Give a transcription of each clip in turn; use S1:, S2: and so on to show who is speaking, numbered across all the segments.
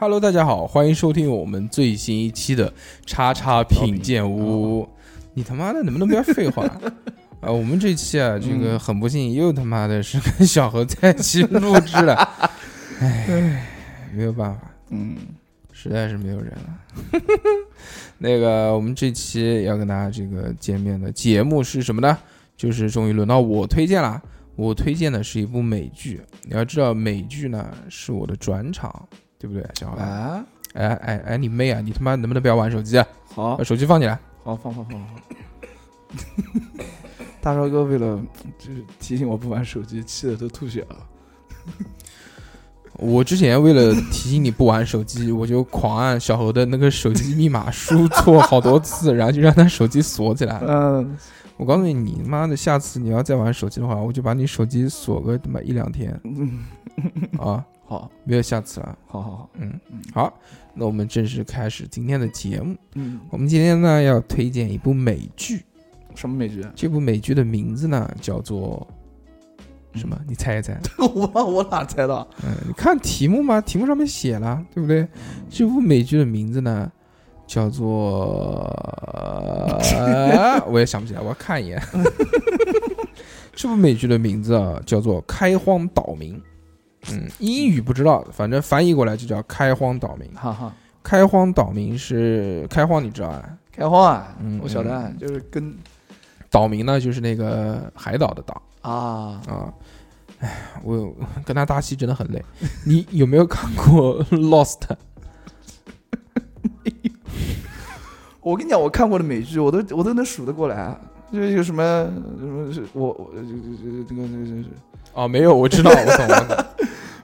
S1: Hello，大家好，欢迎收听我们最新一期的叉叉品鉴屋。你他妈的能不能不要废话？啊，我们这期啊，这个很不幸又他妈的是跟小何在一起录制了，哎，没有办法，
S2: 嗯，
S1: 实在是没有人了。那个，我们这期要跟大家这个见面的节目是什么呢？就是终于轮到我推荐了。我推荐的是一部美剧。你要知道，美剧呢是我的转场，对不对，小何？
S2: 啊，
S1: 哎哎哎，你妹啊！你他妈能不能不要玩手机啊？
S2: 好
S1: 把手机放起来。
S2: 好放放放放。大超哥为了就是提醒我不玩手机，气的都吐血了。
S1: 我之前为了提醒你不玩手机，我就狂按小猴的那个手机密码输错好多次，然后就让他手机锁起来了。
S2: 嗯，
S1: 我告诉你，你妈的，下次你要再玩手机的话，我就把你手机锁个他妈一两天啊！
S2: 好，
S1: 没有下次了。
S2: 好好好，
S1: 嗯，好，那我们正式开始今天的节目。
S2: 嗯，
S1: 我们今天呢要推荐一部美剧，
S2: 什么美剧？
S1: 这部美剧的名字呢叫做什么？你猜一猜。
S2: 我我哪猜到？
S1: 嗯，你看题目嘛，题目上面写了，对不对？这部美剧的名字呢叫做，呃 我也想不起来，我要看一眼。这部美剧的名字啊叫做《开荒岛民》，嗯，英语不知道，反正翻译过来就叫《开荒岛民》。
S2: 哈哈，
S1: 开荒岛民是开荒，你知道啊？
S2: 开荒啊，
S1: 嗯
S2: 我晓得啊，就是跟
S1: 岛民呢就是那个海岛的岛
S2: 啊，
S1: 啊。哎，我跟他搭戏真的很累。你有没有看过 《Lost 》？
S2: 我跟你讲，我看过的美剧，我都我都能数得过来啊。就是有什么什么是我我这个这个这个这个
S1: 哦，没有，我知道，我懂，我懂。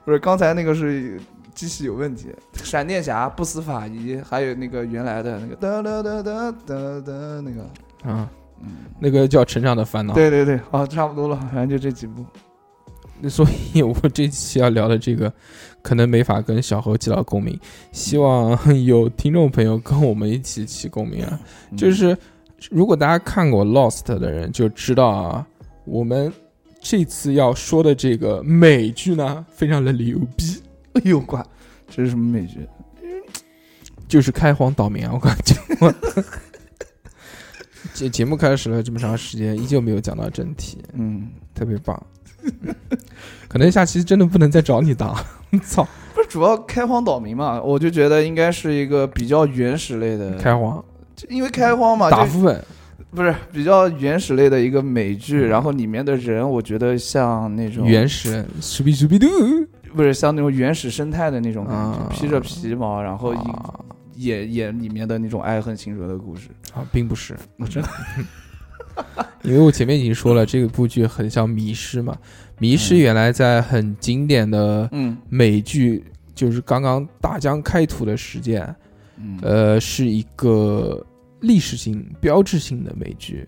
S2: 不是刚才那个是机器有问题，闪电侠、不死法医，还有那个原来的那个哒哒哒哒哒哒那个，
S1: 啊，
S2: 嗯，
S1: 那个叫《成长的烦恼》。
S2: 对对对，好，差不多了，反正就这几部。
S1: 那，所以我这期要聊的这个，可能没法跟小何起到共鸣，希望 有听众朋友跟我们一起起共鸣啊。
S2: 嗯
S1: 就是如果大家看过《Lost》的人就知道啊，我们这次要说的这个美剧呢，非常的牛逼，
S2: 哎呦乖，这是什么美剧？
S1: 就是《开荒岛民》啊！我感觉我节节目开始了这么长时间，依旧没有讲到正题，
S2: 嗯，
S1: 特别棒。可能下期真的不能再找你当，操！
S2: 不是主要开荒岛民嘛，我就觉得应该是一个比较原始类的
S1: 开荒
S2: 就因为开荒嘛，就
S1: 打副本，
S2: 不是比较原始类的一个美剧，然后里面的人，我觉得像那种
S1: 原始人，鼠比鼠比嘟
S2: 不是像那种原始生态的那种感觉，
S1: 啊。
S2: 披着皮毛，然后
S1: 啊。
S2: 演演里面的那种爱恨情仇的故事。
S1: 啊，并不是，
S2: 我真的
S1: 因为我前面已经说了，这个部剧很像《迷失》嘛，《迷失》原来在很经典的
S2: 嗯。
S1: 美剧，就是刚刚大疆开土的时间，
S2: 嗯。
S1: 呃，是一个历史性、标志性的美剧。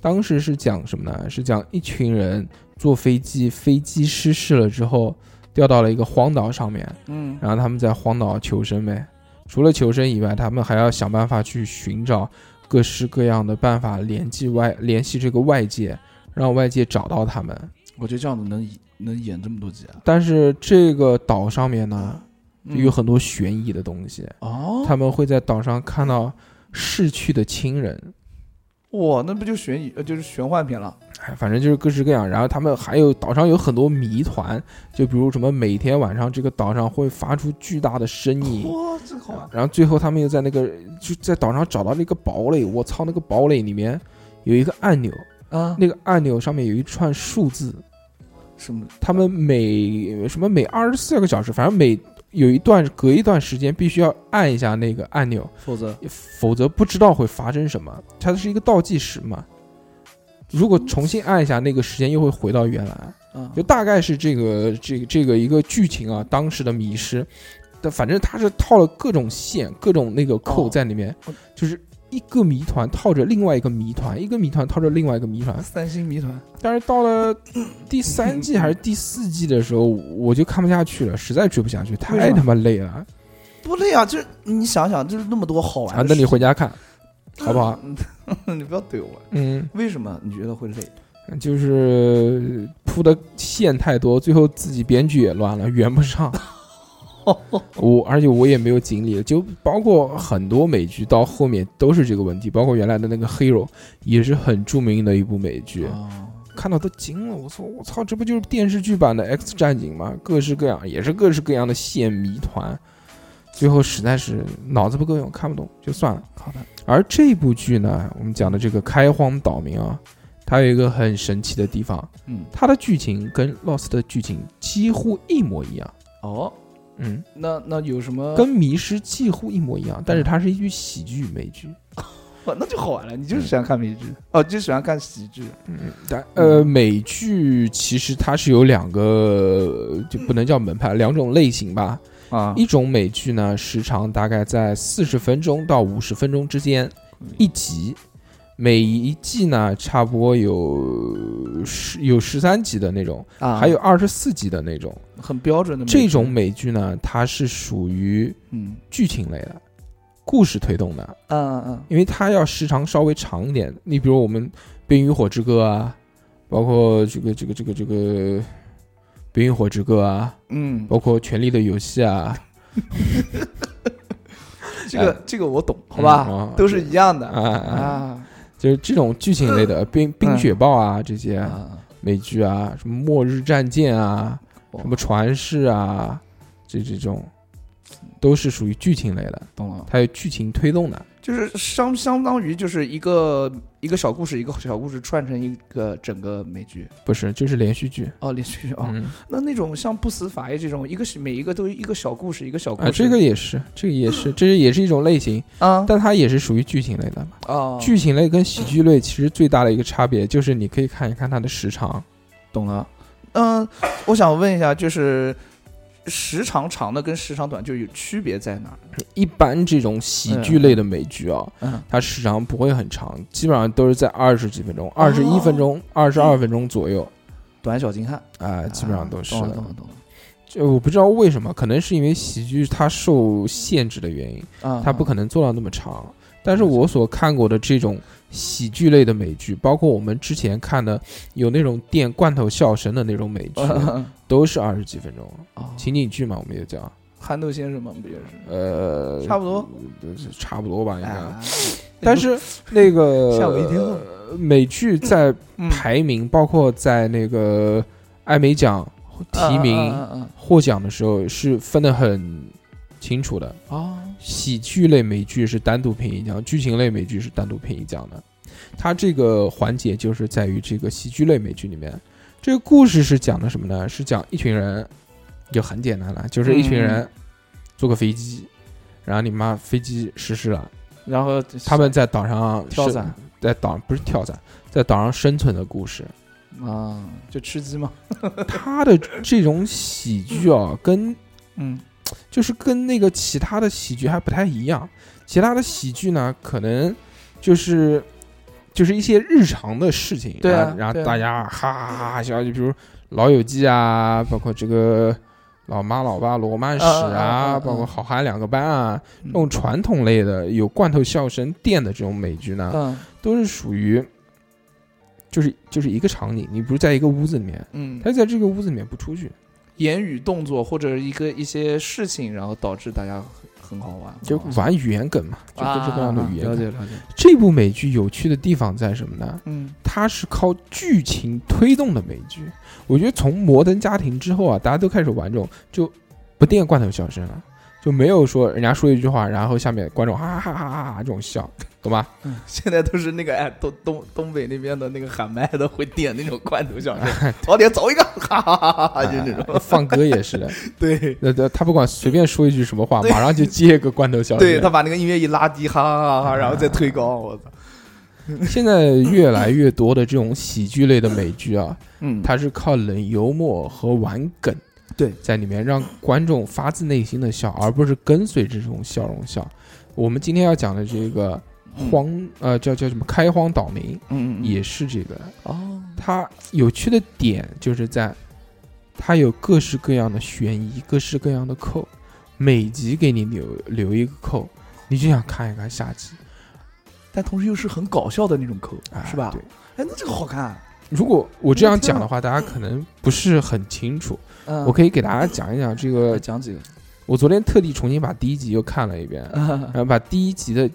S1: 当时是讲什么呢？是讲一群人坐飞机，飞机失事了之后，掉到了一个荒岛上面，
S2: 嗯
S1: 然后他们在荒岛求生呗。除了求生以外，他们还要想办法去寻找各式各样的办法联系外联系这个外界，让外界找到他们。
S2: 我觉得这样子能能演这么多集啊？
S1: 但是这个岛上面呢，
S2: 嗯
S1: 有很多悬疑的东西，
S2: 哦，
S1: 他们会在岛上看到逝去的亲人，
S2: 哇，那不就悬疑呃就是玄幻片了？
S1: 哎，反正就是各式各样。然后他们还有岛上有很多谜团，就比如什么每天晚上这个岛上会发出巨大的声音，
S2: 哇，这个好玩
S1: 然后最后他们又在那个就在岛上找到了一个堡垒，我操，那个堡垒里面有一个按钮，
S2: 啊！
S1: 那个按钮上面有一串数字，
S2: 什么？
S1: 他们每什么每二十四个小时，反正每有一段隔一段时间必须要按一下那个按钮，
S2: 否则。
S1: 否则不知道会发生什么。它是一个倒计时嘛，如果重新按一下，那个时间又会回到原来。
S2: 啊。
S1: 就大概是这个这个这个一个剧情啊，当时的迷失，但反正它是套了各种线、各种那个扣
S2: 哦。
S1: 在里面，
S2: 哦。
S1: 就是一个谜团套着另外一个谜团，一个谜团套着另外一个谜团。
S2: 三星谜团
S1: 但是到了第三季还是第四季的时候，我就看不下去了，实在追不下去，太他妈累了
S2: 不累啊！就是你想想，就是那么多好玩
S1: 啊！那你回家看，好不好？
S2: 你不要怼我。
S1: 嗯，
S2: 为什么你觉得会累？
S1: 就是铺的线太多，最后自己编剧也乱了，圆不上。我而且我也没有经历，就包括很多美剧到后面都是这个问题，包括原来的那个《Hero》也是很著名的一部美剧，
S2: 哦
S1: 看到都惊了，我操我操，这不就是电视剧版的《X 战警》吗？各式各样，也是各式各样的线谜团，最后实在是脑子不够用，看不懂就算了。
S2: 好的，
S1: 而这部剧呢，我们讲的这个开荒岛民啊，它有一个很神奇的地方，
S2: 嗯，
S1: 它的剧情跟 Lost 的剧情几乎一模一样。
S2: 哦，
S1: 嗯，
S2: 那那有什么？
S1: 跟《迷失》几乎一模一样，但是它是一句喜剧美剧。
S2: 哦 那就好玩了。你就是喜欢看美剧，哦，就喜欢看喜剧。
S1: 嗯，但呃，美剧其实它是有两个，就不能叫门派，两种类型吧。
S2: 啊，
S1: 一种美剧呢，时长大概在四十分钟到五十分钟之间一集，每一季呢差不多有十有十三集的那种，
S2: 啊，
S1: 还有二十四集的那种。
S2: 很标准的
S1: 这种，美剧呢，它是属于
S2: 嗯。
S1: 剧情类的，故事推动的，
S2: 嗯嗯
S1: 因为它要时长稍微长一点。你比如我们《冰与火之歌》啊，包括这个这个这个这个《冰与火之歌》啊，
S2: 嗯，
S1: 包括《权力的游戏》啊，
S2: 这个 这个我懂，好吧？都是一样的。
S1: 啊啊。
S2: 啊
S1: 就是这种剧情类的，冰冰雪暴啊这些
S2: 啊，
S1: 美剧啊，什么末日战舰啊，什么传世啊，这这种都是属于剧情类的，
S2: 懂了，
S1: 它有剧情推动的。
S2: 就是相相当于就是一个一个小故事，一个小故事串成一个整个美剧
S1: 不是，就是连续剧。
S2: 哦，连续剧哦。
S1: 嗯，
S2: 那那种像不死法医这种，一个是每一个都一个小故事，一个小故
S1: 啊，
S2: 事，
S1: 这个也是，这个也是，这也是一种类型，
S2: 啊
S1: 但它也是属于剧情类的嘛。
S2: 哦，
S1: 剧情类跟喜剧类其实最大的一个差别就是你可以看一看它的时长。
S2: 懂了。嗯，我想问一下，就是时长长的跟时长短就有区别在哪儿？
S1: 一般这种喜剧类的美剧啊，
S2: 嗯，
S1: 它时长不会很长，基本上都是在二十几分钟、二十一分钟、二十二分钟左右，
S2: 短小精悍，
S1: 啊，基本上都是。的
S2: 懂懂。懂
S1: 就我不知道为什么，可能是因为喜剧它受限制的原因，
S2: 啊，
S1: 它不可能做到那么长。但是我所看过的这种喜剧类的美剧，包括我们之前看的有那种电罐头笑声的那种美剧，都是二十几分钟，
S2: 啊，
S1: 情景剧嘛，我们也叫，
S2: 憨豆先生嘛，不也是？
S1: 呃，
S2: 差不多，
S1: 呃差不多吧，应该。
S2: 哎
S1: 但是那个
S2: 吓我一跳。
S1: 呃美剧在
S2: 嗯
S1: 排名，包括在那个艾美奖提名获奖的时候是分的很清楚的。
S2: 嗯啊，
S1: 喜剧类美剧是单独评一奖，剧情类美剧是单独评一奖的。它这个环节就是在于这个喜剧类美剧里面，这个故事是讲的什么呢？是讲一群人，就很简单了，就是一群人坐个飞机，然后你妈飞机失事了，
S2: 然后
S1: 他们在岛上
S2: 跳伞，
S1: 在岛不是跳伞，在岛上生存的故事。
S2: 啊，就吃鸡嘛，
S1: 他的这种喜剧啊，跟
S2: 嗯
S1: 就是跟那个其他的喜剧还不太一样。其他的喜剧呢，可能就是就是一些日常的事情，
S2: 对啊
S1: 然后大家哈哈哈哈笑，就比如《老友记》啊，包括这个。老妈老爸罗曼史
S2: 啊
S1: 包括好汉两个班啊，
S2: 嗯
S1: 这种传统类的有罐头笑声垫的这种美剧呢，
S2: 嗯
S1: 都是属于，就是就是一个场景，你不是在一个屋子里面，
S2: 嗯，
S1: 他在这个屋子里面不出去，
S2: 言语动作或者一个一些事情，然后导致大家很很好玩，
S1: 就玩语言梗嘛，就各式各样的语言梗。
S2: 啊了解了解，
S1: 这部美剧有趣的地方在什么呢？
S2: 嗯
S1: 它是靠剧情推动的美剧。我觉得从《摩登家庭》之后啊，大家都开始玩这种就不垫罐头笑声了，就没有说人家说一句话，然后下面观众哈哈哈哈哈哈这种笑，懂吧？
S2: 嗯，现在都是那个哎东东东北那边的那个喊麦的会点那种罐头笑声，早点走一个，哈哈哈哈哈，就那种，
S1: 放歌也是的，
S2: 对。
S1: 那那他不管随便说一句什么话，马上就接一个罐头笑声。
S2: 对他把那个音乐一拉低，哈哈哈哈，然后再推高，我操！
S1: 现在越来越多的这种喜剧类的美剧啊，
S2: 嗯，
S1: 它是靠冷幽默和玩梗，
S2: 对
S1: 在里面让观众发自内心的笑，而不是跟随这种笑容笑。我们今天要讲的这个荒呃叫叫什么开荒岛民，
S2: 嗯嗯
S1: 也是这个。
S2: 哦，
S1: 它有趣的点就是在它有各式各样的悬疑，各式各样的扣，每集给你留留一个扣，你就想看一看下集，
S2: 但同时又是很搞笑的那种扣，
S1: 啊
S2: 是吧？
S1: 对。
S2: 哎，那这个好看。
S1: 如果我这样讲的话，大家可能不是很清楚。
S2: 嗯
S1: 我可以给大家讲一讲这个
S2: 讲几个。
S1: 我昨天特地重新把第一集又看了一遍，然后把第一集的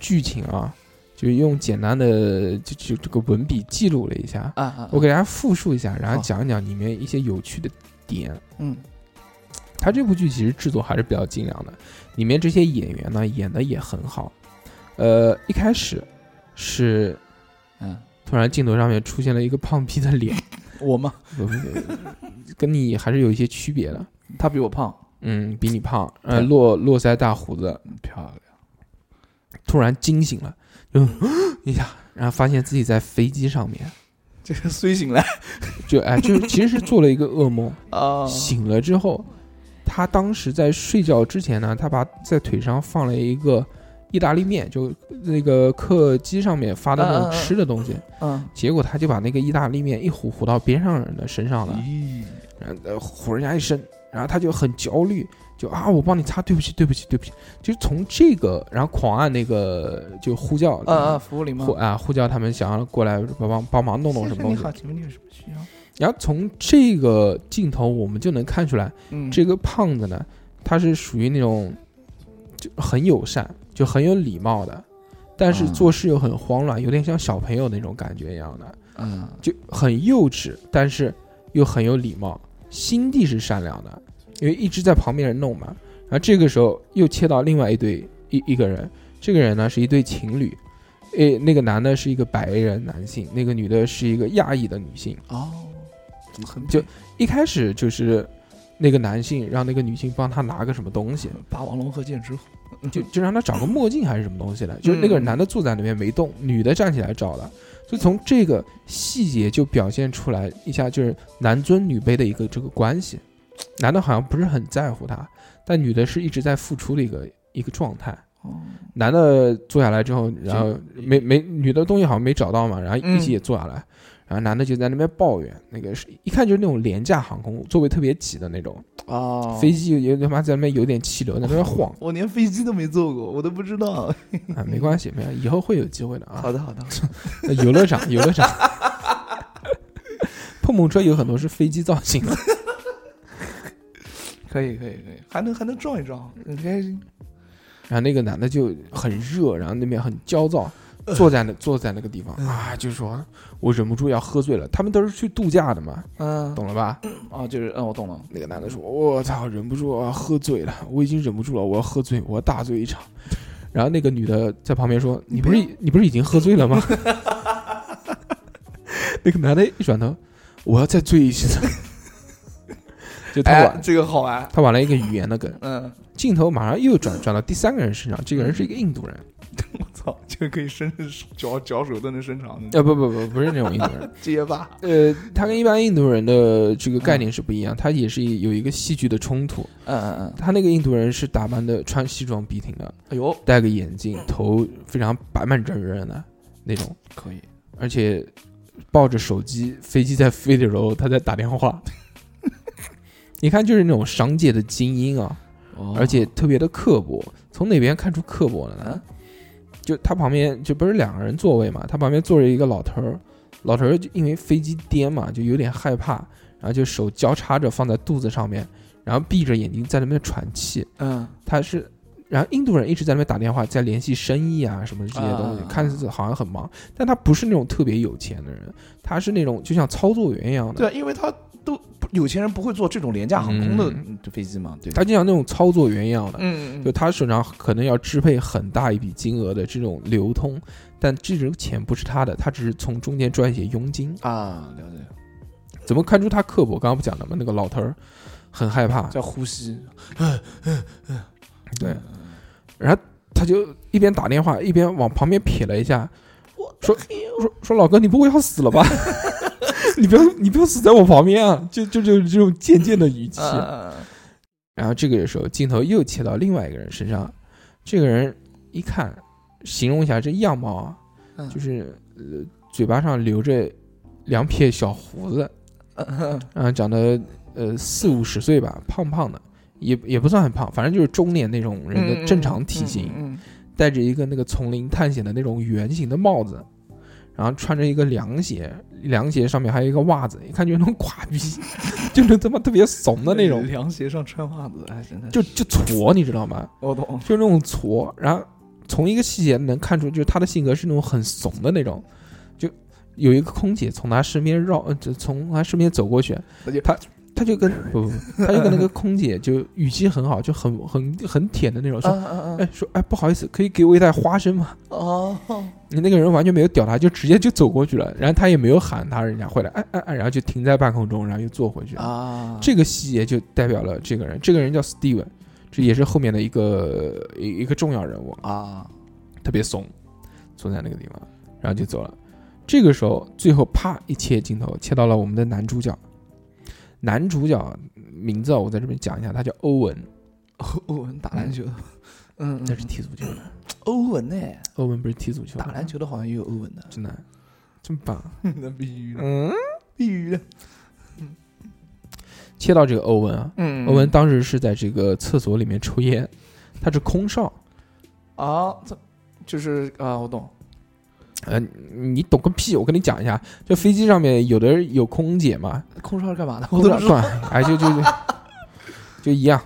S1: 剧情啊，就用简单的就就这个文笔记录了一下，
S2: 啊啊，
S1: 我给大家复述一下，然后讲一讲里面一些有趣的点。
S2: 嗯
S1: 他这部剧其实制作还是比较精良的，里面这些演员呢演的也很好。呃，一开始是
S2: 嗯，
S1: 突然镜头上面出现了一个胖逼的脸，
S2: 我吗？
S1: 跟你还是有一些区别的。
S2: 他比我胖，
S1: 嗯，比你胖，呃，
S2: 对
S1: 络络腮大胡子，
S2: 嗯漂亮。
S1: 突然惊醒了，就 一下，然后发现自己在飞机上面，
S2: 这个睡醒了。
S1: 就哎，就是其实是做了一个噩梦。
S2: 啊
S1: 醒了之后，他当时在睡觉之前呢，他把在腿上放了一个意大利面，就那个客机上面发的那种吃的东西。
S2: 嗯，
S1: 结果他就把那个意大利面一糊糊到边上人的身上了，
S2: 咦，
S1: 然后呃唬人家一身，然后他就很焦虑，就啊我帮你擦，对不起对不起对不起，就是从这个然后狂按那个就呼叫
S2: 啊啊，服务铃吗
S1: 呼？啊呼叫他们想要过来帮帮帮忙弄弄什么东西
S2: 你好，，请问你有什么需要？
S1: 然后从这个镜头我们就能看出来。
S2: 嗯，
S1: 这个胖子呢，他是属于那种就很友善，就很有礼貌的，但是
S2: 嗯
S1: 做事又很慌乱，有点像小朋友那种感觉一样的，
S2: 嗯
S1: 就很幼稚，但是又很有礼貌，心地是善良的，因为一直在旁边人弄嘛。然后这个时候又切到另外一对一一个人，这个人呢是一对情侣，诶，那个男的是一个白人男性，那个女的是一个亚裔的女性。
S2: 哦，怎么很
S1: 就一开始就是那个男性让那个女性帮他拿个什么东西，
S2: 霸王龙和剑之虎，
S1: 就就让他找个墨镜还是什么东西的，就是那个男的坐在那边没动，女的站起来找的，就从这个细节就表现出来一下，就是男尊女卑的一个这个关系，男的好像不是很在乎他，但女的是一直在付出的一个一个状态。
S2: 哦，
S1: 男的坐下来之后，然后没没女的东西好像没找到嘛，然后一起也坐下来，然后男的就在那边抱怨，那个是一看就是那种廉价航空，座位特别挤的那种，
S2: 啊，
S1: 飞机有他妈在那边有点气流在那边晃
S2: 我连飞机都没坐过，我都不知道。
S1: 啊，没关系，没关系，以后会有机会的啊。
S2: 好的，好的，
S1: 游乐场，游乐场，碰碰车有很多是飞机造型的，
S2: 可以，可以，可以，还能还能撞一撞，很开心。
S1: 然后那个男的就很热，然后那边很焦躁，坐在那坐在那个地方啊，就说我忍不住要喝醉了。他们都是去度假的嘛，
S2: 嗯，
S1: 懂了吧？
S2: 啊，就是，嗯，我懂了。
S1: 那个男的说：“我操，忍不住我要喝醉了，我已经忍不住了，我要喝醉，我要大醉一场。”然后那个女的在旁边说：“你不是你不是已经喝醉了吗？” 那个男的一转头：“我要再醉一次。”就他
S2: 哎
S1: 玩，
S2: 这个好玩。
S1: 他玩了一个语言的梗，
S2: 嗯，
S1: 镜头马上又转转到第三个人身上，这个人是一个印度人，
S2: 我操，这个可以伸脚脚手都能伸长的
S1: 呃不不不不是那种印度人，
S2: 结巴。
S1: 呃，他跟一般印度人的这个概念是不一样，他也是有一个戏剧的冲突。
S2: 嗯嗯嗯。
S1: 他那个印度人是打扮的穿西装笔挺的，
S2: 哎呦，
S1: 戴个眼镜，头非常板板正正的那种，
S2: 可以。
S1: 而且抱着手机，飞机在飞的时候他在打电话。你看，就是那种商界的精英啊，
S2: 哦
S1: 而且特别的刻薄。从哪边看出刻薄了呢
S2: 嗯？
S1: 就他旁边就不是两个人座位嘛，他旁边坐着一个老头儿，老头儿就因为飞机颠嘛，就有点害怕，然后就手交叉着放在肚子上面，然后闭着眼睛在那边喘气。
S2: 嗯。
S1: 他是，然后印度人一直在那边打电话，在联系生意啊什么这些东西，
S2: 啊。
S1: 看似好像很忙，但他不是那种特别有钱的人，他是那种就像操作员一样的，
S2: 对，因为他都不有钱人不会坐这种廉价航空的
S1: 嗯
S2: 嗯飞机嘛，对吧。
S1: 他就像那种操作员一样的，
S2: 嗯
S1: 就他手上可能要支配很大一笔金额的这种流通，但这种钱不是他的，他只是从中间赚一些佣金。
S2: 啊，了解。
S1: 怎么看出他刻薄？刚刚不讲了吗？那个老头儿很害怕，
S2: 在呼吸。
S1: 对，然后他就一边打电话一边往旁边瞥了一下，说说说老哥，你不会要死了吧？你不要你不要死在我旁边啊！就就就这种贱贱的语气。
S2: 嗯
S1: 然后这个时候镜头又切到另外一个人身上，这个人一看，形容一下这样貌啊，
S2: 嗯
S1: 就是呃嘴巴上留着两撇小胡子，
S2: 嗯
S1: 长得呃四五十岁吧，胖胖的，也也不算很胖，反正就是中年那种人的正常体型，
S2: 嗯
S1: 戴着一个那个丛林探险的那种圆形的帽子，然后穿着一个凉鞋，凉鞋上面还有一个袜子，一看就是那种垮逼，就是他妈特别怂的那种，
S2: 凉鞋上穿袜子，哎，真的
S1: 就就矬，你知道吗？
S2: 我懂。
S1: 就是那种矬，然后从一个细节能看出，就是他的性格是那种很怂的那种。就有一个空姐从他身边绕，呃，就从他身边走过去，他他就跟不 不，不他就跟那个空姐就语气很好，就很很很舔的那种，说，哎说哎不好意思，可以给我一袋花生吗？
S2: 哦，
S1: 你那个人完全没有屌他，就直接就走过去了，然后他也没有喊他人家回来，哎哎哎，然后就停在半空中，然后又坐回去。
S2: 啊，
S1: 这个细节就代表了这个人，这个人叫 Steven，这也是后面的一个一一个重要人物，
S2: 啊，
S1: 特别怂，坐在那个地方，然后就走了。这个时候，最后啪一切镜头切到了我们的男主角，男主角名字啊我在这边讲一下，他叫欧文，
S2: 欧文打篮球的，嗯，
S1: 那是踢足球的。
S2: 欧文呢？
S1: 欧文不是踢足球的，
S2: 打篮球的好像也有欧文的，
S1: 真的这么棒。
S2: 那必须的，
S1: 嗯，
S2: 必须的。
S1: 切到这个欧文啊，
S2: 嗯
S1: 欧文当时是在这个厕所里面抽烟，他是空少。
S2: 啊，这就是啊，我懂。
S1: 呃，你懂个屁！我跟你讲一下，就飞机上面有的有空姐嘛，
S2: 空少是干嘛的？
S1: 空少算，哎，就就就 就一样。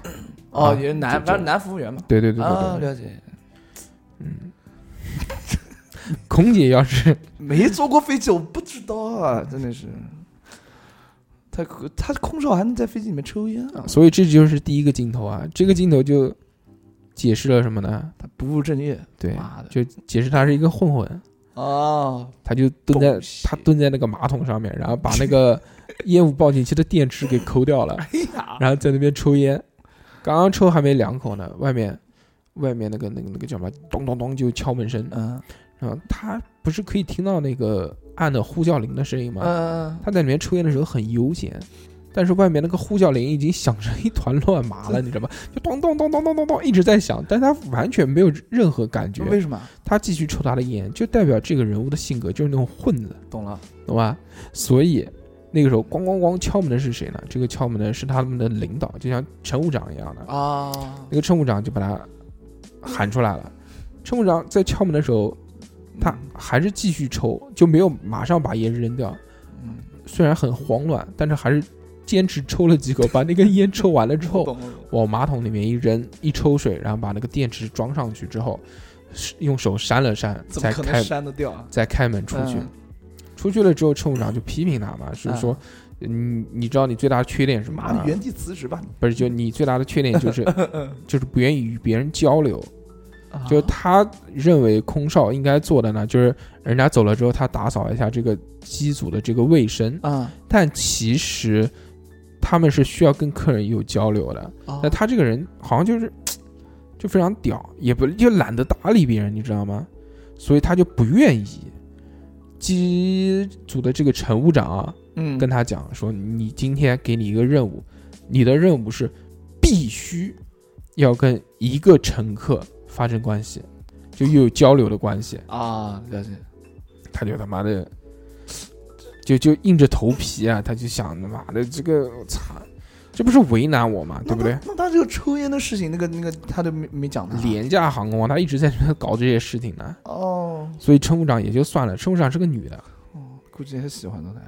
S2: 哦，
S1: 啊
S2: 也是男，反正男服务员嘛。
S1: 对对对对，
S2: 了解。
S1: 嗯空姐要是
S2: 没坐过飞机，我不知道啊，真的是。他他空少还能在飞机里面抽烟啊？
S1: 所以这就是第一个镜头啊，这个镜头就解释了什么呢？
S2: 他不务正业。
S1: 对，就解释他是一个混混，
S2: 哦，
S1: 他就蹲在他蹲在那个马桶上面，然后把那个 烟雾报警器的电池给抠掉了，
S2: 哎呀，
S1: 然后在那边抽烟，刚刚抽还没两口呢，外面外面那个那个那个叫什么，咚咚咚就敲门声，
S2: 嗯。
S1: 然后他不是可以听到那个按的呼叫铃的声音吗？
S2: 嗯，
S1: 他在里面抽烟的时候很悠闲，但是外面那个呼叫铃已经响成一团乱麻了，你知道吗？就咚咚咚咚咚咚咚一直在响，但他完全没有任何感觉。
S2: 为什么？
S1: 他继续抽他的烟，就代表这个人物的性格就是那种混子，
S2: 懂了。
S1: 懂吧？所以那个时候咣咣咣敲门的是谁呢？这个敲门的是他们的领导，就像乘务长一样的。
S2: 啊，
S1: 那个乘务长就把他喊出来了。乘务长在敲门的时候，他还是继续抽，就没有马上把烟扔掉。
S2: 嗯，
S1: 虽然很慌乱，但是还是坚持抽了几口，把那根烟抽完了之后，往马桶里面一扔，一抽水，然后把那个电池装上去之后，用手扇了扇，
S2: 怎么可能
S1: 再开
S2: 扇得掉啊？
S1: 再开门出去。
S2: 嗯
S1: 出去了之后，乘务长就批评他嘛，是说，嗯，你知道你最大的缺点是什么吗？
S2: 原地辞职吧！
S1: 不是，就你最大的缺点就是 就是不愿意与别人交流。
S2: 啊
S1: 就他认为空少应该做的呢，就是人家走了之后，他打扫一下这个机组的这个卫生。
S2: 啊，
S1: 但其实他们是需要跟客人有交流的。
S2: 啊
S1: 那他这个人好像就是就非常屌，也不就懒得搭理别人，你知道吗？所以他就不愿意。机组的这个乘务长啊，
S2: 嗯
S1: 跟他讲说：“你今天给你一个任务，你的任务是必须要跟一个乘客发生关系，就又有交流的关系。
S2: 啊，了解。”
S1: 他就他妈的，就就硬着头皮啊，他就想他妈的这个操，这不是为难我吗？对不对
S2: 那？他这个抽烟的事情，那个那个他都没没讲他。
S1: 廉价航空啊，他一直在搞这些事情呢，
S2: 哦，
S1: 所以乘务长也就算了，乘务长是个女的，
S2: 哦，估计还喜欢他的。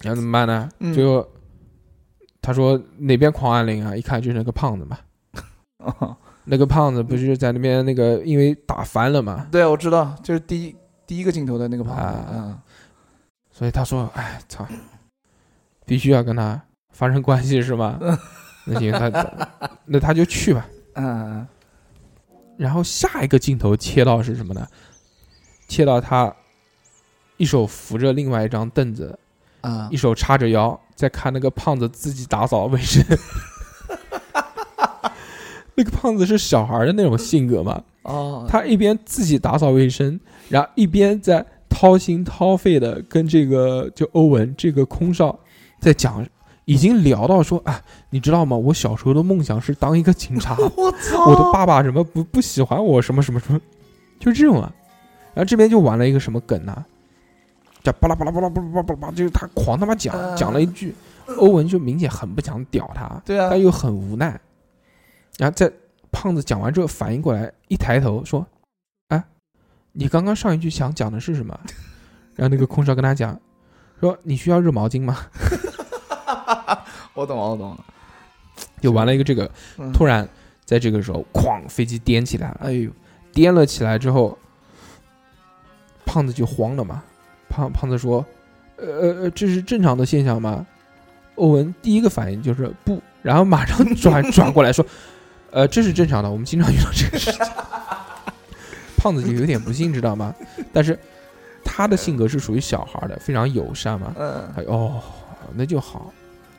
S1: 然后怎么办呢？
S2: 嗯
S1: 最后他说哪边狂按铃啊？一看就是那个胖子嘛，
S2: 哦，
S1: 那个胖子不是在那边那个因为打翻了嘛，
S2: 对，我知道，就是第一第一个镜头的那个胖子。
S1: 啊
S2: 嗯，
S1: 所以他说：“哎，操，必须要跟他发生关系是吗？那行，他那他就去吧。
S2: 嗯，
S1: 然后下一个镜头切到是什么呢？切到他一手扶着另外一张凳子，
S2: 啊
S1: 一，手叉着腰，在看那个胖子自己打扫卫生。那个胖子是小孩的那种性格嘛，
S2: 哦，
S1: 他一边自己打扫卫生，然后一边在掏心掏肺的跟这个就欧文这个空少在讲，已经聊到说啊，你知道吗？我小时候的梦想是当一个警察，
S2: 我操，
S1: 我的爸爸什么不不喜欢我什么什么什么，就这种啊。然后这边就玩了一个什么梗呢、叫巴拉巴拉巴拉巴拉巴拉巴拉，就是他狂他妈讲
S2: 嗯
S1: 讲了一句，欧文就明显很不想屌他，
S2: 对啊
S1: 他又很无奈。然后在胖子讲完之后反应过来，一抬头说：“哎，你刚刚上一句想讲的是什么？” 然后那个空少跟他讲说：“你需要热毛巾吗
S2: 我懂了，我懂了。？”
S1: 就玩了一个这个，
S2: 嗯
S1: 突然在这个时候，哐，飞机颠起来了。
S2: 哎呦，
S1: 颠了起来之后，胖子就慌了嘛。胖胖子说：“呃呃呃，这是正常的现象吗？”欧文第一个反应就是不，然后马上转 转过来说：“呃，这是正常的，我们经常遇到这个事情。”胖子就有点不信，知道吗？但是他的性格是属于小孩的，非常友善嘛。
S2: 嗯，
S1: 哎哦，那就好。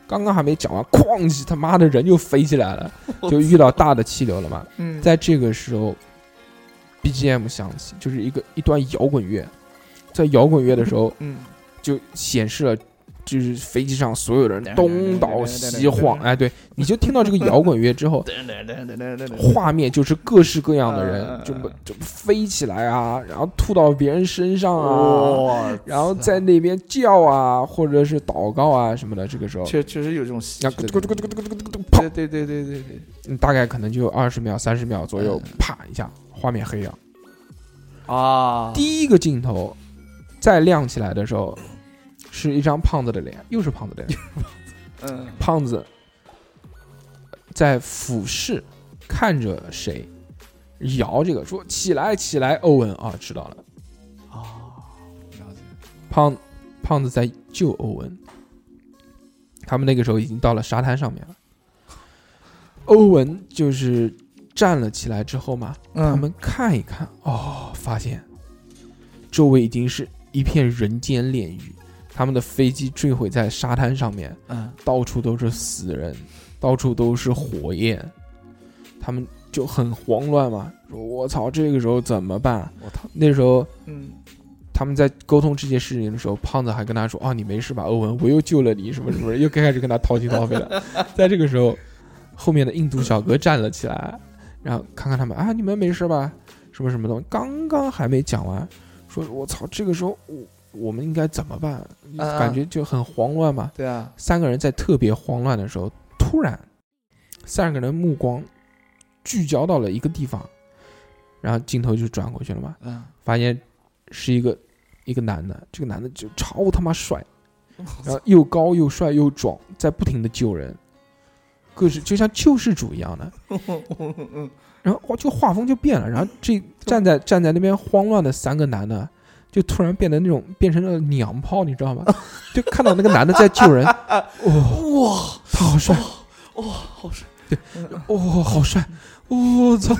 S1: 刚刚还没讲完，哐叽，他妈的人就飞起来了，就遇到大的气流了嘛。
S2: 嗯，
S1: 在这个时候，BGM 响起，就是一个一段摇滚乐，在摇滚乐的时候，
S2: 嗯，
S1: 就显示了，就是飞机上所有人东倒西晃，哎，对，你就听到这个摇滚乐之后，画面就是各式各样的人，就就飞起来啊，然后吐到别人身上啊，然后在那边叫啊，或者是祷告啊什么的。这个时候，
S2: 确确实有这种。对对对对对对，
S1: 大概可能就二十秒、三十秒左右，啪一下，画面黑了。
S2: 啊，
S1: 第一个镜头再亮起来的时候。是一张胖子的脸，又是胖子的脸。
S2: 嗯
S1: 胖子在俯视看着谁，摇这个说起来起来，欧文啊，知道了。
S2: 啊，了解，
S1: 胖胖子在救欧文，他们那个时候已经到了沙滩上面了。欧文就是站了起来之后嘛，他
S2: 嗯
S1: 们看一看，哦，发现周围已经是一片人间炼狱。他们的飞机坠毁在沙滩上面，
S2: 嗯
S1: 到处都是死人，到处都是火焰，他们就很慌乱嘛，说我操，这个时候怎么办？
S2: 我操，
S1: 那时候
S2: 嗯
S1: 他们在沟通这件事情的时候，胖子还跟他说：“哦，你没事吧，欧文？我又救了你，什么什么。”又开始跟他掏心掏肺了。在这个时候，后面的印度小哥站了起来，然后看看他们啊，你们没事吧？什么什么东西？刚刚还没讲完，说我操，这个时候我我们应该怎么办？
S2: 啊
S1: 感觉就很慌乱嘛。
S2: 对啊，
S1: 三个人在特别慌乱的时候，突然三个人目光聚焦到了一个地方，然后镜头就转过去了嘛。
S2: 嗯，
S1: 发现是一个一个男的，这个男的就超他妈帅，然后又高又帅又壮，在不停的救人，各式就像救世主一样的。然后哇，就画风就变了，然后这 站在站在那边慌乱的三个男的，就突然变得那种变成了娘炮，你知道吗？就看到那个男的在救人，哇、
S2: 哇
S1: 他好帅，
S2: 哇，好帅，对
S1: 哇、好帅，我、操！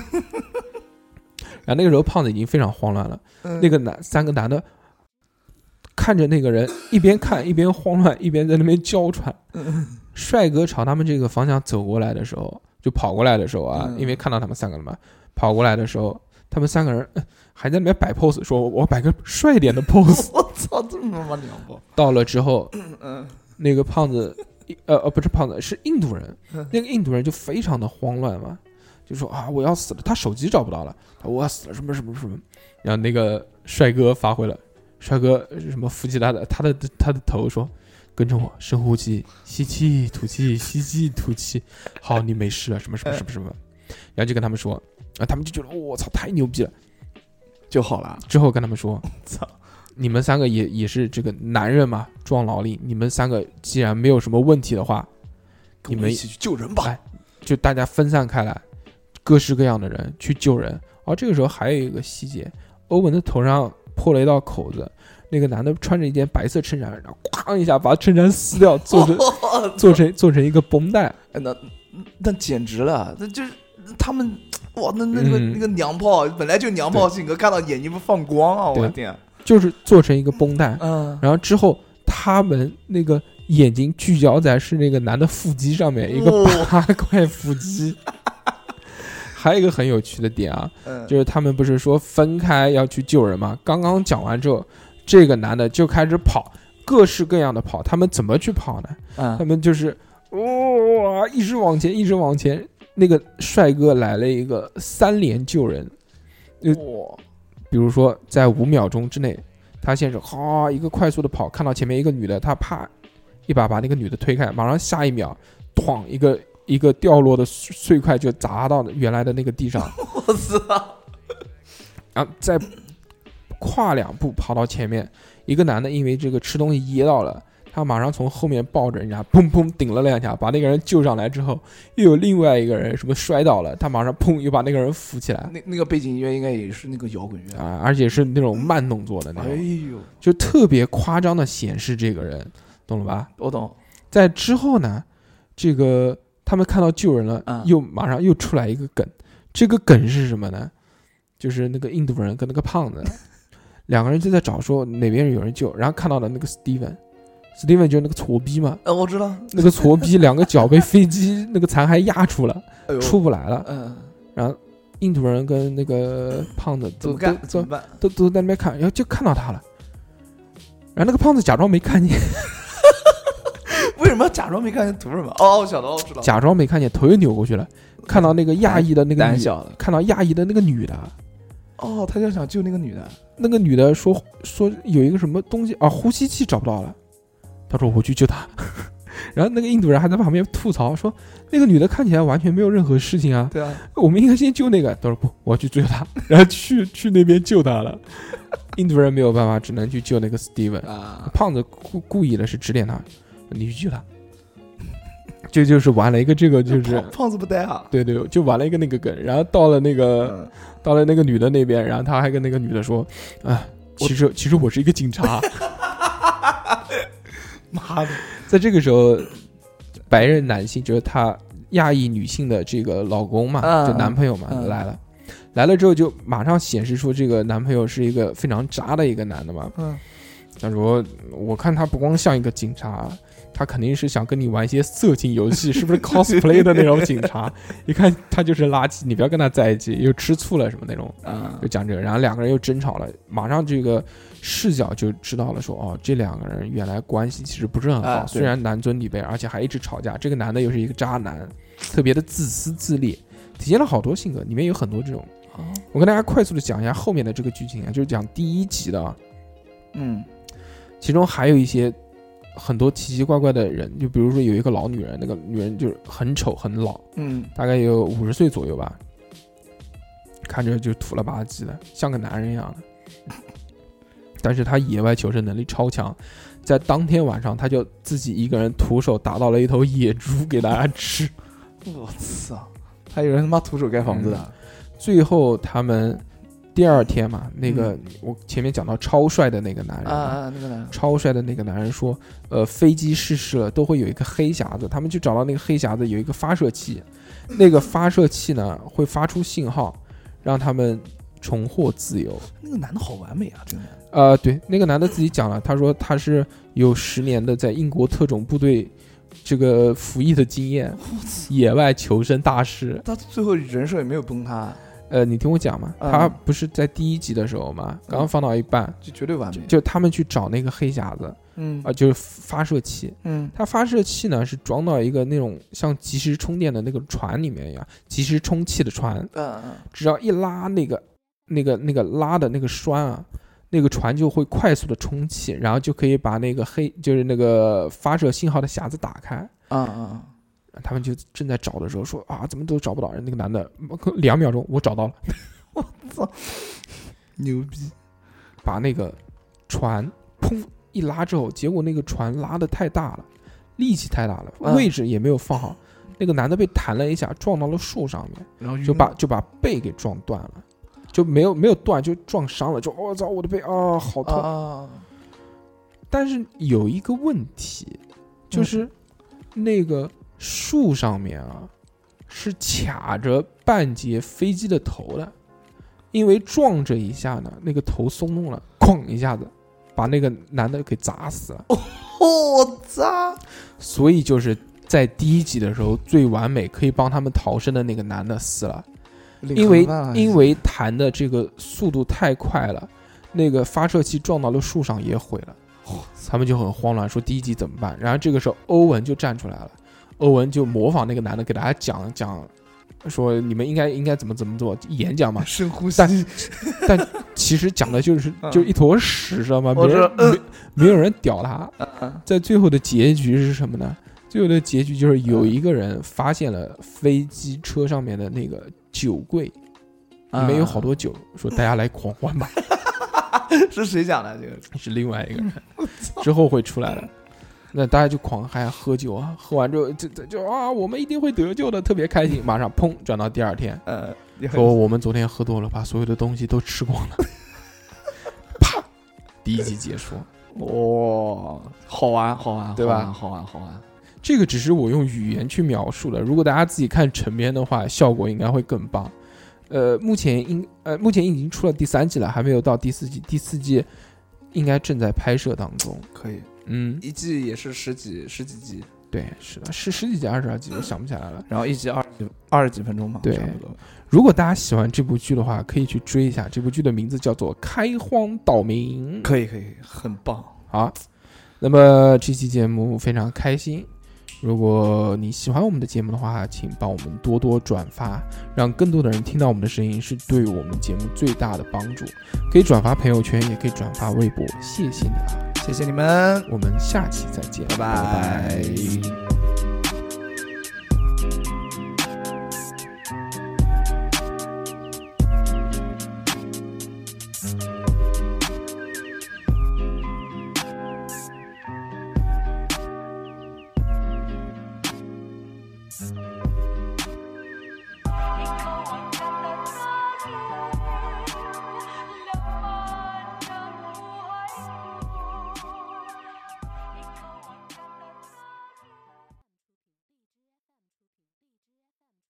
S1: 然后那个时候胖子已经非常慌乱了。
S2: 嗯
S1: 那个男三个男的看着那个人，一边看一边慌乱，一边在那边娇喘。帅哥朝他们这个方向走过来的时候，就跑过来的时候啊，
S2: 嗯
S1: 因为看到他们三个了嘛，跑过来的时候，他们三个人呃还在那边摆 pose，说我摆个帅一点的 pose。
S2: 我操，这么他妈娘炮，
S1: 到了之后，
S2: 嗯
S1: 那个胖子，呃呃不是胖子，是印度人
S2: 嗯，
S1: 那个印度人就非常的慌乱嘛，就说啊我要死了，他手机找不到了，我要死了什么什么什么，然后那个帅哥发挥了，帅哥什么扶起他的他的他的头说。跟着我，深呼吸，吸气，吐气，吸气，吐气。好，你没事了，什么什么什么什么。然后就跟他们说，啊，他们就觉得我操，太牛逼了。
S2: 就好了，
S1: 之后跟他们说，
S2: 操，
S1: 你们三个也也是这个男人嘛，壮劳力。你们三个既然没有什么问题的话，你们
S2: 一起去救人吧，
S1: 哎就大家分散开来，各式各样的人去救人。而这个时候还有一个细节，欧文的头上破了一道口子，那个男的穿着一件白色衬衫，然后哐一下把衬衫撕掉，做成 做成做成一个绷带。
S2: 哎那那简直了，那就是他们哇，那那个
S1: 嗯
S2: 那个娘炮本来就娘炮性格，看到眼睛不放光啊！我
S1: 对
S2: 的天，
S1: 就是做成一个绷带，
S2: 嗯，
S1: 然后之后他们那个眼睛聚焦在是那个男的腹肌上面，一个
S2: 哇
S1: 八块腹肌。还有一个很有趣的点啊，
S2: 嗯
S1: 就是他们不是说分开要去救人吗？刚刚讲完之后，这个男的就开始跑，各式各样的跑。他们怎么去跑呢？他
S2: 嗯
S1: 们就是哇、一直往前，一直往前。那个帅哥来了一个三连救人，
S2: 哇，
S1: 比如说在五秒钟之内，他先是哈一个快速的跑，看到前面一个女的，他啪一把把那个女的推开，马上下一秒，哐一个一个掉落的碎碎块就砸到原来的那个地上，
S2: 我操，
S1: 然后再跨两步跑到前面，一个男的因为这个吃东西噎到了，他马上从后面抱着人家，砰砰顶了两下，把那个人救上来之后，又有另外一个人什么摔倒了，他马上砰又把那个人扶起来
S2: 那那个背景音乐应该也是那个摇滚乐。
S1: 啊，而且是那种慢动作的那
S2: 哎
S1: 种，
S2: 呦，
S1: 就特别夸张的显示这个人，懂了吧？
S2: 我懂。
S1: 在之后呢，这个他们看到救人了，
S2: 嗯
S1: 又马上又出来一个梗，这个梗是什么呢？就是那个印度人跟那个胖子两个人就在找说哪边有人救，然后看到了那个 Steven，Steven 就是那个矬逼嘛，
S2: 呃，我知道。
S1: 那个矬逼两个脚被飞机那个残骸压住了，
S2: 哎呦，
S1: 出不来了。
S2: 嗯，
S1: 然后印度人跟那个胖子都
S2: 怎么干？
S1: 都
S2: 怎么办？
S1: 都都在那边看，然后就看到他了。然后那个胖子假装没看见，
S2: 为什么要假装没看见图什么？哦，我晓得，我知道。
S1: 假装没看见，头又扭过去了，看到那个亚裔的那个女，
S2: 小的。
S1: 看到亚裔的那个女的，
S2: 哦，他就想救那个女的。
S1: 那个女的说说有一个什么东西啊，呼吸器找不到了，他说我去救他。然后那个印度人还在旁边吐槽说，那个女的看起来完全没有任何事情啊，
S2: 对啊，
S1: 我们应该先救那个。他说不，我要去追她，然后去去那边救她了。印度人没有办法，只能去救那个 Steven。
S2: 啊，
S1: 胖子故故意的是指点他，你去救他。这就是玩了一个这个，就是
S2: 胖胖子不呆啊。
S1: 对对，就玩了一个那个梗。然后到了那个
S2: 嗯，
S1: 到了那个女的那边，然后他还跟那个女的说：“啊，其实其实我是一个警察。
S2: 妈的，”
S1: 在这个时候，白人男性就是他亚裔女性的这个老公嘛，
S2: 嗯
S1: 就男朋友嘛、
S2: 嗯
S1: 来了。来了之后，就马上显示出这个男朋友是一个非常渣的一个男的嘛。
S2: 嗯，
S1: 他说：“我看他不光像一个警察，他肯定是想跟你玩一些色情游戏，是不是 cosplay 的那种警察？一看他就是垃圾，你不要跟他在一起，又吃醋了什么那种。”
S2: 啊
S1: 就，讲这个，然后两个人又争吵了，马上这个视角就知道了说，哦，这两个人原来关系其实不是很好，
S2: 啊
S1: 虽然男尊女卑，而且还一直吵架。这个男的又是一个渣男，特别的自私自利，体现了好多性格，里面有很多这种。
S2: 哦
S1: 我跟大家快速的讲一下后面的这个剧情啊，就是讲第一集的啊，
S2: 嗯
S1: 其中还有一些很多奇奇怪怪的人，就比如说有一个老女人，那个女人就是很丑很老，
S2: 嗯
S1: 大概有五十岁左右吧，看着就土了吧唧的，像个男人一样的。但是他野外求生能力超强，在当天晚上他就自己一个人徒手打到了一头野猪给大家吃。
S2: 我操，还有人他妈徒手盖房子的。
S1: 最后他们第二天嘛，那个、我前面讲到超帅的那个男人，
S2: 啊啊，那个男人，
S1: 超帅的那个男人说，呃，飞机失事了，都会有一个黑匣子，他们去找到那个黑匣子有一个发射器，那个发射器呢会发出信号，让他们重获自由。
S2: 那个男的好完美啊，这个男的。
S1: 呃，对，那个男的自己讲了，他说他是有十年的在英国特种部队这个服役的经验，野外求生大师。
S2: 他最后人设也没有崩塌，
S1: 呃，你听我讲嘛，
S2: 嗯
S1: 他不是在第一集的时候嘛，刚刚放到一半，
S2: 就绝对完美。
S1: 就他们去找那个黑匣子
S2: 嗯
S1: 啊、就是发射器。
S2: 嗯
S1: 它发射器呢是装到一个那种像及时充电的那个船里面一样，及时充气的船，
S2: 嗯嗯，
S1: 只要一拉那个那个那个拉的那个栓啊，那个船就会快速的充气，然后就可以把那个黑就是那个发射信号的匣子打开。
S2: 啊啊，
S1: 他们就正在找的时候说啊，怎么都找不到人。那个男的两秒钟，我找到了，我操
S2: 牛逼！
S1: 把那个船砰一拉之后，结果那个船拉的太大了，力气太大了，
S2: 嗯
S1: 位置也没有放好。那个男的被弹了一下，撞到了树上面，
S2: 然后
S1: 就把就把背给撞断了，就没有没有断，就撞伤了，就我、操我的背啊，好痛！
S2: 啊，
S1: 但是有一个问题，就是那个树上面啊是卡着半截飞机的头的，因为撞这一下呢，那个头松动了，哐一下子把那个男的给砸死了。
S2: 我操！
S1: 所以就是在第一集的时候最完美，可以帮他们逃生的那个男的死了。因为因为弹的这个速度太快了，那个发射器撞到了树上也毁了，他们就很慌乱，说第一集怎么办？然后这个时候欧文就站出来了，欧文就模仿那个男的给大家讲讲，说你们应该应该怎么怎么做演讲嘛。
S2: 深呼吸
S1: 但，但其实讲的就是
S2: 嗯
S1: 就一坨屎，知道吗？没人没没有人屌他。
S2: 嗯
S1: 在最后的结局是什么呢？最后的结局就是有一个人发现了飞机车上面的那个酒柜，里面有好多酒，说大家来狂欢吧。
S2: 是谁讲的这个？
S1: 是另外一个人，之后会出来的。那大家就狂嗨喝酒啊，喝完之后就就就啊，我们一定会得救的，特别开心。马上砰转到第二天，
S2: 呃，
S1: 说我们昨天喝多了，把所有的东西都吃光了。啪，第一集结束。
S2: 哇，好玩，好玩，
S1: 对吧
S2: 好玩，好玩，好玩。
S1: 这个只是我用语言去描述的，如果大家自己看成片的话，效果应该会更棒。呃，目前应呃目前已经出了第三季了，还没有到第四季，第四季应该正在拍摄当中。
S2: 可以，
S1: 嗯，
S2: 一季也是十几十几集，
S1: 对，是的，是十几集、二十二集，我想不起来了。
S2: 然后一集二十几二十几分钟嘛，
S1: 对
S2: 差不多。
S1: 如果大家喜欢这部剧的话，可以去追一下。这部剧的名字叫做《开荒岛民》。
S2: 可以，可以，很棒。
S1: 好，那么这期节目非常开心。如果你喜欢我们的节目的话，请帮我们多多转发，让更多的人听到我们的声音，是对我们节目最大的帮助。可以转发朋友圈，也可以转发微博，谢谢你啊！
S2: 谢谢你们。
S1: 我们下期再见，
S2: 拜拜